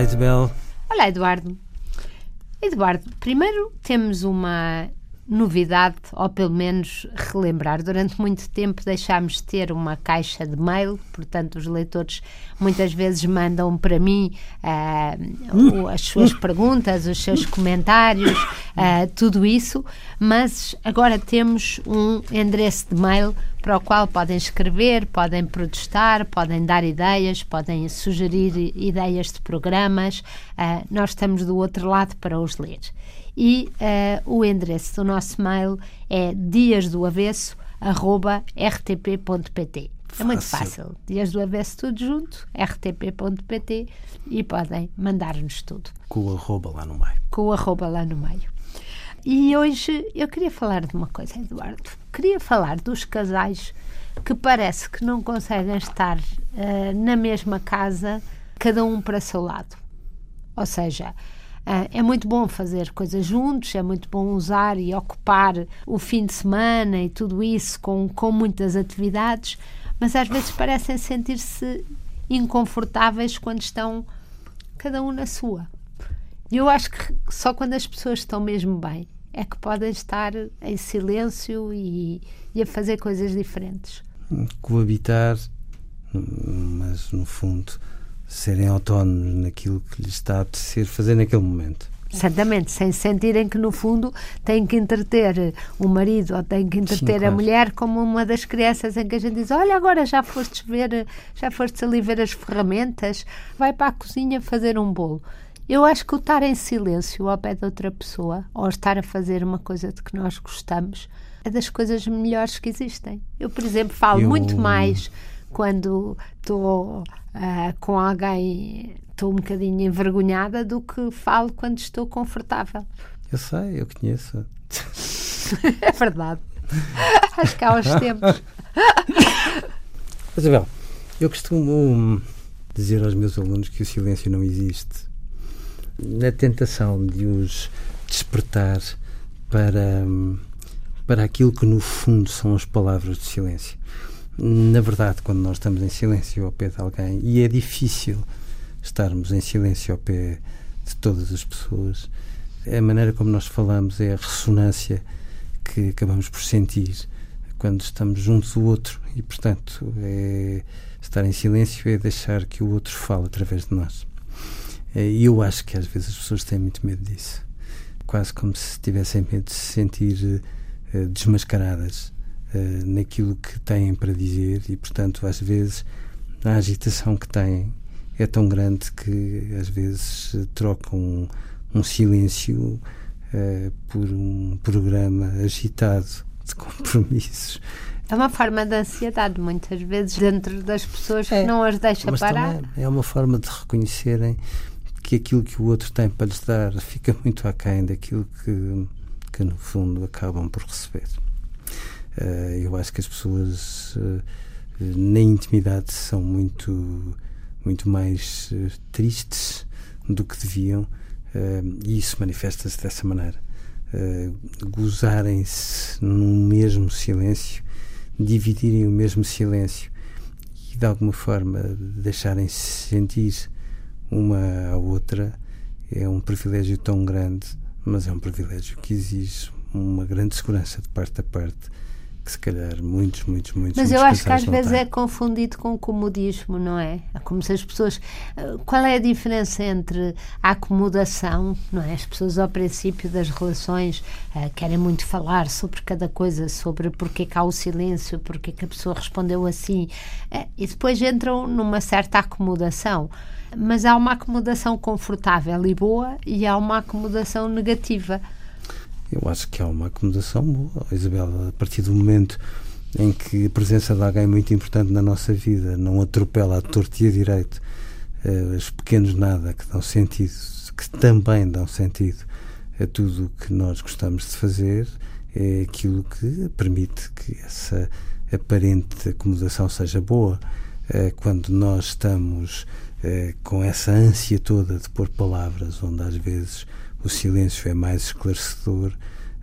Olá, Isabel. Olá, Eduardo. Eduardo, primeiro temos uma novidade, ou pelo menos relembrar. Durante muito tempo deixámos de ter uma caixa de mail, portanto, os leitores muitas vezes mandam para mim uh, as suas perguntas, os seus comentários, uh, tudo isso, mas agora temos um endereço de mail para o qual podem escrever, podem protestar, podem dar ideias, podem sugerir ideias de programas. Uh, nós estamos do outro lado para os ler e o endereço do nosso mail é diasdoavesso.rtp.pt. É muito fácil. Dias do Avesso tudo junto, rtp.pt e podem mandar-nos tudo. Com o arroba lá no meio. Com o arroba lá no meio. E hoje eu queria falar de uma coisa, Eduardo. Queria falar dos casais que parece que não conseguem estar uh, na mesma casa, cada um para seu lado. Ou seja, é muito bom fazer coisas juntos, é muito bom usar e ocupar o fim de semana e tudo isso com, com muitas atividades, mas às vezes parecem sentir-se inconfortáveis quando estão cada um na sua. E eu acho que só quando as pessoas estão mesmo bem é que podem estar em silêncio e, e a fazer coisas diferentes. Coabitar, mas no fundo serem autónomos naquilo que lhes está a apetecer fazer naquele momento. Exatamente, sem sentirem que no fundo têm que entreter o marido ou têm que entreter Sim, claro. a mulher como uma das crianças em que a gente diz: Olha, agora já fostes ver, já fostes ali ver as ferramentas, vai para a cozinha fazer um bolo. Eu acho que o estar em silêncio ao pé de outra pessoa ou estar a fazer uma coisa de que nós gostamos é das coisas melhores que existem. Eu, por exemplo, falo Eu... muito mais quando estou uh, com alguém, estou um bocadinho envergonhada do que falo quando estou confortável. Eu sei, eu conheço. é verdade. Acho que há uns tempos. Isabel, eu costumo dizer aos meus alunos que o silêncio não existe. Na tentação de os despertar para, para aquilo que no fundo são as palavras de silêncio na verdade, quando nós estamos em silêncio ao pé de alguém, e é difícil estarmos em silêncio ao pé de todas as pessoas, a maneira como nós falamos é a ressonância que acabamos por sentir quando estamos juntos do outro. E, portanto, é estar em silêncio é deixar que o outro fale através de nós. É, e eu acho que às vezes as pessoas têm muito medo disso, quase como se tivessem medo de se sentir uh, desmascaradas uh, naquilo que têm para dizer e, portanto, às vezes a agitação que têm é tão grande que às vezes trocam um, um silêncio uh, por um programa agitado de compromissos. É uma forma de ansiedade, muitas vezes, dentro das pessoas que é, não as deixa parar. é uma forma de reconhecerem que aquilo que o outro tem para lhes dar fica muito aquém daquilo que, que no fundo, acabam por receber. Eh, eu acho que as pessoas eh, na intimidade são muito, muito mais eh, tristes do que deviam e isso manifesta-se dessa maneira. Gozarem-se num mesmo silêncio, dividirem o mesmo silêncio e de alguma forma deixarem-se sentir uma à outra é um privilégio tão grande, mas é um privilégio que exige uma grande segurança de parte a parte que se calhar muitos, muitos, muitos. Mas muitos eu acho que às vezes têm. é confundido com o comodismo, não é? é? Como se as pessoas. Eh, qual é a diferença entre a acomodação, não é? As pessoas ao princípio das relações uh, querem muito falar sobre cada coisa, sobre porque que há o silêncio, porque que a pessoa respondeu assim, uh, e depois entram numa certa acomodação. Mas há uma acomodação confortável e boa e há uma acomodação negativa. Eu acho que há uma acomodação boa, Isabel, a partir do momento em que a presença de alguém muito importante na nossa vida não atropela a torto e direito uh, os pequenos nada que dão sentido, que também dão sentido a tudo o que nós gostamos de fazer, é aquilo que permite que essa aparente acomodação seja boa. Uh, quando nós estamos uh, com essa ânsia toda de pôr palavras, onde às vezes o silêncio é mais esclarecedor,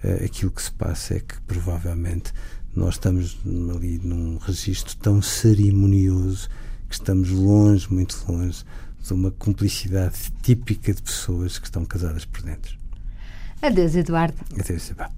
uh, aquilo que se passa é que provavelmente nós estamos ali num registro tão cerimonioso que estamos longe, muito longe, de uma cumplicidade típica de pessoas que estão casadas por dentro. Adeus, Eduardo. Adeus, Isabel.